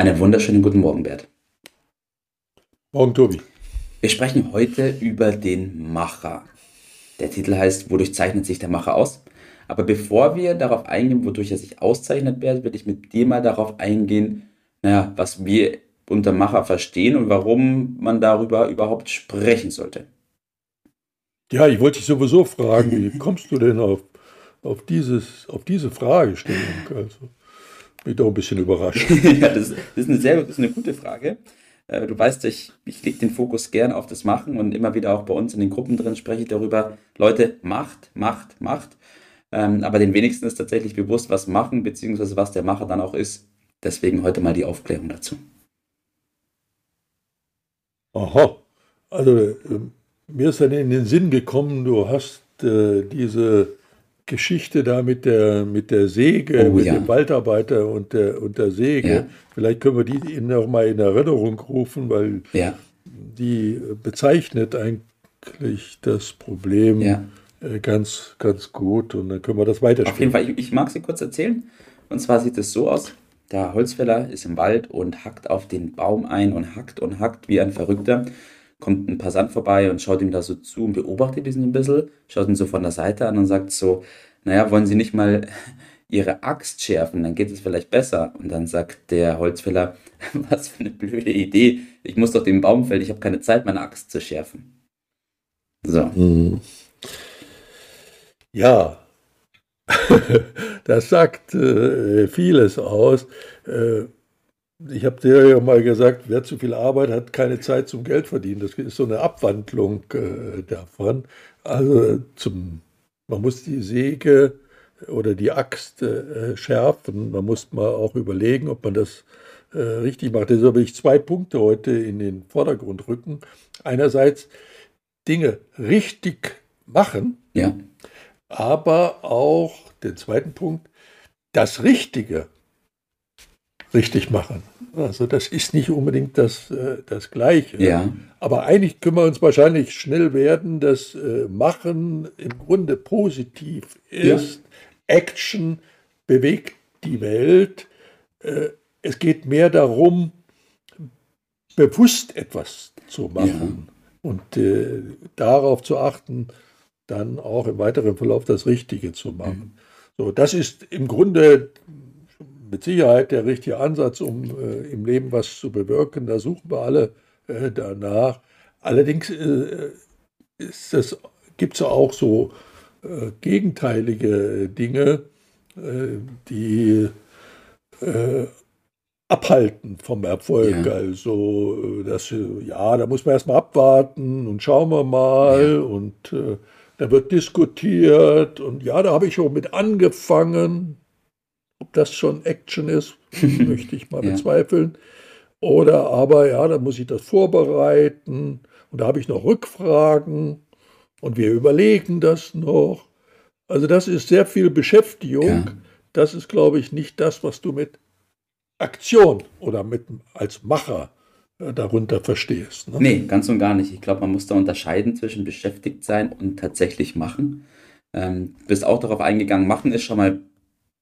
Einen wunderschönen guten Morgen, Bert. Morgen, Tobi. Wir sprechen heute über den Macher. Der Titel heißt, wodurch zeichnet sich der Macher aus? Aber bevor wir darauf eingehen, wodurch er sich auszeichnet, Bert, würde ich mit dir mal darauf eingehen, naja, was wir unter Macher verstehen und warum man darüber überhaupt sprechen sollte. Ja, ich wollte dich sowieso fragen, wie kommst du denn auf, auf, dieses, auf diese Fragestellung? Also. Bin doch ein bisschen überrascht. ja, das, das, ist eine sehr das ist eine gute Frage. Äh, du weißt, ich, ich lege den Fokus gern auf das Machen und immer wieder auch bei uns in den Gruppen drin spreche ich darüber, Leute, macht, macht, macht. Ähm, aber den wenigsten ist tatsächlich bewusst, was machen, beziehungsweise was der Macher dann auch ist. Deswegen heute mal die Aufklärung dazu. Aha, also äh, mir ist dann in den Sinn gekommen, du hast äh, diese Geschichte da mit der, mit der Säge, oh, mit ja. dem Waldarbeiter und der, und der Säge. Ja. Vielleicht können wir die noch mal in Erinnerung rufen, weil ja. die bezeichnet eigentlich das Problem äh, ganz, ganz gut und dann können wir das weiterspielen. Auf jeden Fall, ich, ich mag sie kurz erzählen. Und zwar sieht es so aus, der Holzfäller ist im Wald und hackt auf den Baum ein und hackt und hackt wie ein Verrückter kommt ein Passant vorbei und schaut ihm da so zu und beobachtet ihn ein bisschen, schaut ihn so von der Seite an und sagt so, naja, wollen Sie nicht mal Ihre Axt schärfen, dann geht es vielleicht besser. Und dann sagt der Holzfäller, was für eine blöde Idee, ich muss doch den Baum fällen, ich habe keine Zeit, meine Axt zu schärfen. So. Mhm. Ja, das sagt äh, vieles aus. Äh, ich habe dir ja mal gesagt, wer zu viel Arbeit hat, keine Zeit zum Geld verdienen. Das ist so eine Abwandlung äh, davon. Also zum, man muss die Säge oder die Axt äh, schärfen. Man muss mal auch überlegen, ob man das äh, richtig macht. Deshalb will ich zwei Punkte heute in den Vordergrund rücken. Einerseits Dinge richtig machen, ja. aber auch den zweiten Punkt, das Richtige richtig machen. Also das ist nicht unbedingt das, äh, das Gleiche. Ja. Aber eigentlich können wir uns wahrscheinlich schnell werden, dass äh, Machen im Grunde positiv ist. Ja. Action bewegt die Welt. Äh, es geht mehr darum, bewusst etwas zu machen ja. und äh, darauf zu achten, dann auch im weiteren Verlauf das Richtige zu machen. Mhm. So, das ist im Grunde mit Sicherheit der richtige Ansatz, um äh, im Leben was zu bewirken. Da suchen wir alle äh, danach. Allerdings äh, gibt es auch so äh, gegenteilige Dinge, äh, die äh, abhalten vom Erfolg. Ja. Also, das, ja, da muss man erstmal abwarten und schauen wir mal ja. und da wird diskutiert und ja, da habe ich schon mit angefangen. Ob das schon Action ist, möchte ich mal ja. bezweifeln. Oder aber, ja, da muss ich das vorbereiten und da habe ich noch Rückfragen und wir überlegen das noch. Also das ist sehr viel Beschäftigung. Ja. Das ist, glaube ich, nicht das, was du mit Aktion oder mit als Macher äh, darunter verstehst. Ne? Nee, ganz und gar nicht. Ich glaube, man muss da unterscheiden zwischen beschäftigt sein und tatsächlich machen. Ähm, bist auch darauf eingegangen, machen ist schon mal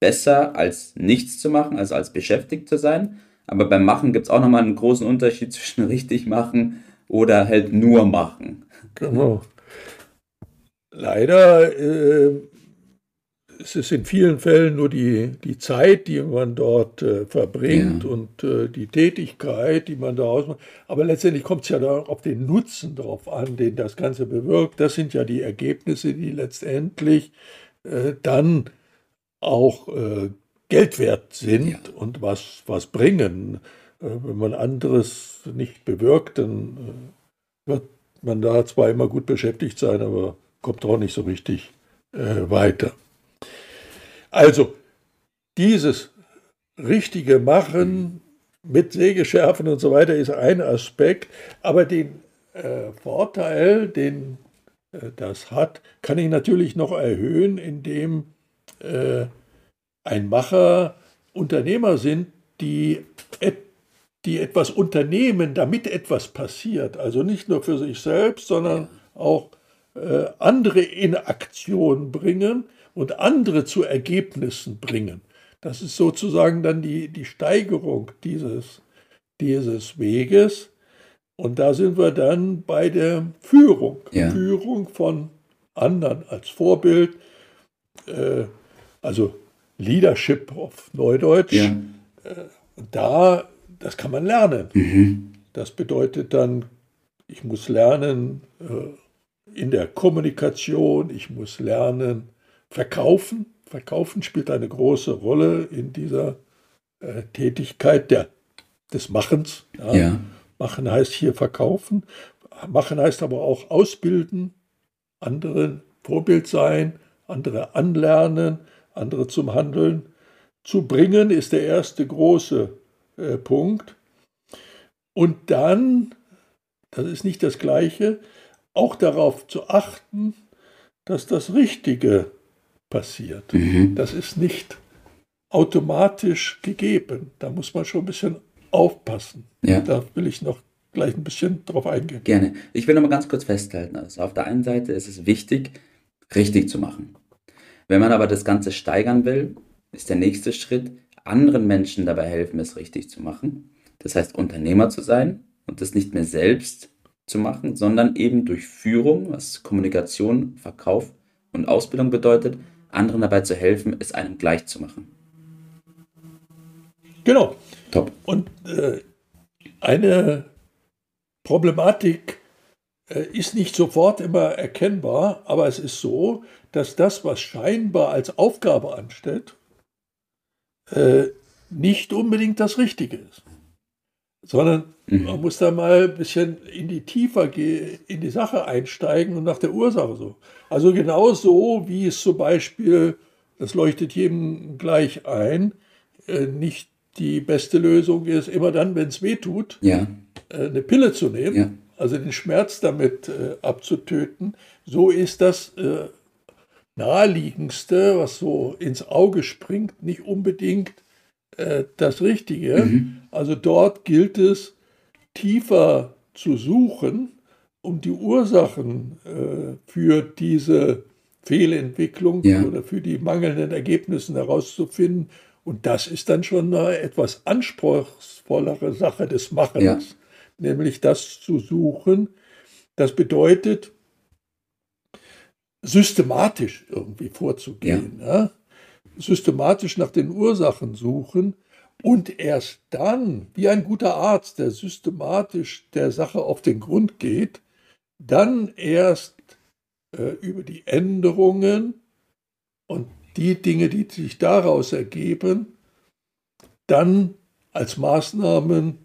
besser als nichts zu machen, also als beschäftigt zu sein. Aber beim Machen gibt es auch nochmal einen großen Unterschied zwischen richtig machen oder halt nur machen. Genau. Leider äh, es ist in vielen Fällen nur die, die Zeit, die man dort äh, verbringt ja. und äh, die Tätigkeit, die man da ausmacht. Aber letztendlich kommt es ja da auf den Nutzen drauf an, den das Ganze bewirkt. Das sind ja die Ergebnisse, die letztendlich äh, dann auch äh, Geld wert sind ja. und was, was bringen. Äh, wenn man anderes nicht bewirkt, dann äh, wird man da zwar immer gut beschäftigt sein, aber kommt auch nicht so richtig äh, weiter. Also, dieses richtige Machen mit Sägeschärfen und so weiter ist ein Aspekt, aber den äh, Vorteil, den äh, das hat, kann ich natürlich noch erhöhen, indem äh, ein Macher Unternehmer sind, die, et, die etwas unternehmen, damit etwas passiert. Also nicht nur für sich selbst, sondern auch äh, andere in Aktion bringen und andere zu Ergebnissen bringen. Das ist sozusagen dann die, die Steigerung dieses, dieses Weges. Und da sind wir dann bei der Führung. Ja. Führung von anderen als Vorbild. Äh, also Leadership auf Neudeutsch. Ja. Äh, da, das kann man lernen. Mhm. Das bedeutet dann, ich muss lernen äh, in der Kommunikation, ich muss lernen verkaufen. Verkaufen spielt eine große Rolle in dieser äh, Tätigkeit der, des Machens. Ja. ja. Machen heißt hier verkaufen. Machen heißt aber auch ausbilden, anderen Vorbild sein, andere anlernen, andere zum Handeln zu bringen, ist der erste große äh, Punkt. Und dann, das ist nicht das Gleiche, auch darauf zu achten, dass das Richtige passiert. Mhm. Das ist nicht automatisch gegeben. Da muss man schon ein bisschen aufpassen. Ja. Da will ich noch gleich ein bisschen drauf eingehen. Gerne. Ich will noch mal ganz kurz festhalten. Also auf der einen Seite ist es wichtig, richtig zu machen. Wenn man aber das Ganze steigern will, ist der nächste Schritt, anderen Menschen dabei helfen, es richtig zu machen. Das heißt, Unternehmer zu sein und das nicht mehr selbst zu machen, sondern eben durch Führung, was Kommunikation, Verkauf und Ausbildung bedeutet, anderen dabei zu helfen, es einem gleich zu machen. Genau. Top. Und äh, eine Problematik äh, ist nicht sofort immer erkennbar, aber es ist so, dass das, was scheinbar als Aufgabe ansteht, äh, nicht unbedingt das Richtige ist. Sondern mhm. man muss da mal ein bisschen in die tiefer in die Sache einsteigen und nach der Ursache so. Also genau so, wie es zum Beispiel, das leuchtet jedem gleich ein, äh, nicht die beste Lösung ist, immer dann, wenn es weh tut, ja. äh, eine Pille zu nehmen, ja. also den Schmerz damit äh, abzutöten. So ist das äh, naheliegendste, was so ins Auge springt, nicht unbedingt äh, das Richtige. Mhm. Also dort gilt es, tiefer zu suchen, um die Ursachen äh, für diese Fehlentwicklung ja. oder für die mangelnden Ergebnisse herauszufinden. Und das ist dann schon eine etwas anspruchsvollere Sache des Machens, ja. nämlich das zu suchen. Das bedeutet, systematisch irgendwie vorzugehen. Ja. Ja? Systematisch nach den Ursachen suchen und erst dann, wie ein guter Arzt, der systematisch der Sache auf den Grund geht, dann erst äh, über die Änderungen und die Dinge, die sich daraus ergeben, dann als Maßnahmen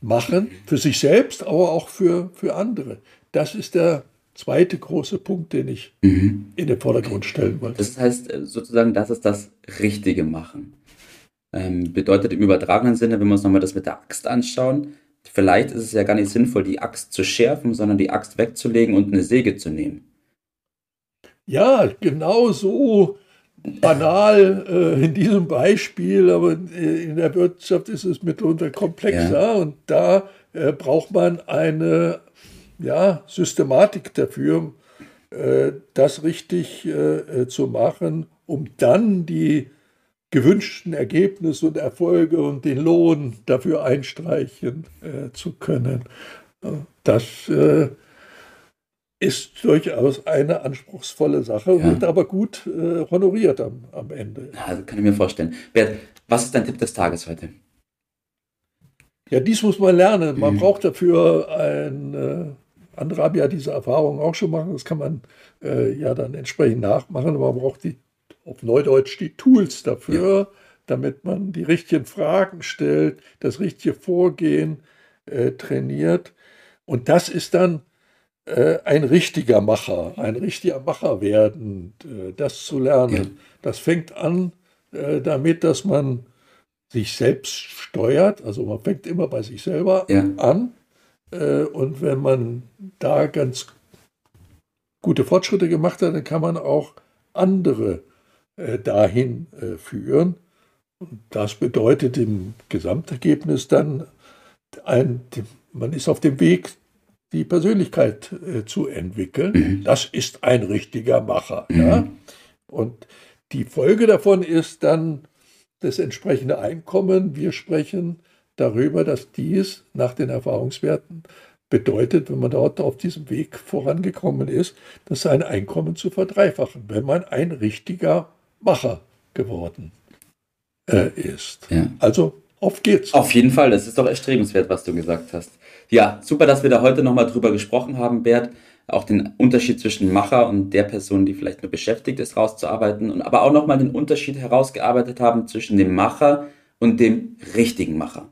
machen, für sich selbst, aber auch für, für andere. Das ist der zweite große Punkt, den ich mhm. in den Vordergrund stellen wollte. Das heißt äh, sozusagen, das ist das Richtige machen. Ähm, bedeutet im übertragenen Sinne, wenn wir uns nochmal das mit der Axt anschauen, vielleicht ist es ja gar nicht sinnvoll, die Axt zu schärfen, sondern die Axt wegzulegen und eine Säge zu nehmen. Ja, genau so banal äh, in diesem Beispiel, aber äh, in der Wirtschaft ist es mitunter komplexer ja. und da äh, braucht man eine ja, Systematik dafür, äh, das richtig äh, zu machen, um dann die gewünschten Ergebnisse und Erfolge und den Lohn dafür einstreichen äh, zu können. Das äh, ist durchaus eine anspruchsvolle Sache, ja. wird aber gut äh, honoriert am, am Ende. Ja, kann ich mir vorstellen. Bert, was ist dein Tipp des Tages heute? Ja, dies muss man lernen. Man mhm. braucht dafür ein. Andere haben ja diese Erfahrung auch schon machen. Das kann man äh, ja dann entsprechend nachmachen. Man braucht die auf Neudeutsch die Tools dafür, ja. damit man die richtigen Fragen stellt, das richtige Vorgehen äh, trainiert. Und das ist dann äh, ein richtiger Macher, ein richtiger Macher werden, äh, das zu lernen. Ja. Das fängt an äh, damit, dass man sich selbst steuert. Also man fängt immer bei sich selber ja. an. Äh, und wenn man da ganz gute Fortschritte gemacht hat, dann kann man auch andere äh, dahin äh, führen. Und das bedeutet im Gesamtergebnis dann, ein, man ist auf dem Weg, die Persönlichkeit zu entwickeln. Mhm. Das ist ein richtiger Macher. Mhm. Ja? Und die Folge davon ist dann das entsprechende Einkommen. Wir sprechen darüber, dass dies nach den Erfahrungswerten bedeutet, wenn man dort auf diesem Weg vorangekommen ist, dass sein Einkommen zu verdreifachen, wenn man ein richtiger Macher geworden äh, ist. Ja. Also auf geht's. Auf jeden Fall, das ist doch erstrebenswert, was du gesagt hast. Ja, super, dass wir da heute nochmal drüber gesprochen haben, Bert auch den Unterschied zwischen Macher und der Person, die vielleicht nur beschäftigt ist, rauszuarbeiten und aber auch nochmal den Unterschied herausgearbeitet haben zwischen dem Macher und dem richtigen Macher.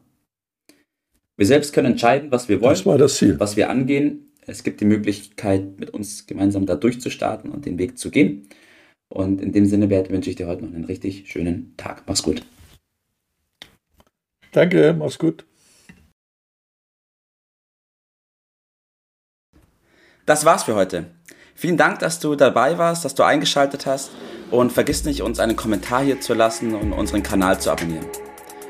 Wir selbst können entscheiden, was wir wollen, das war das Ziel. was wir angehen. Es gibt die Möglichkeit, mit uns gemeinsam da durchzustarten und den Weg zu gehen. Und in dem Sinne, Bert, wünsche ich dir heute noch einen richtig schönen Tag. Mach's gut. Danke, mach's gut. Das war's für heute. Vielen Dank, dass du dabei warst, dass du eingeschaltet hast und vergiss nicht, uns einen Kommentar hier zu lassen und unseren Kanal zu abonnieren.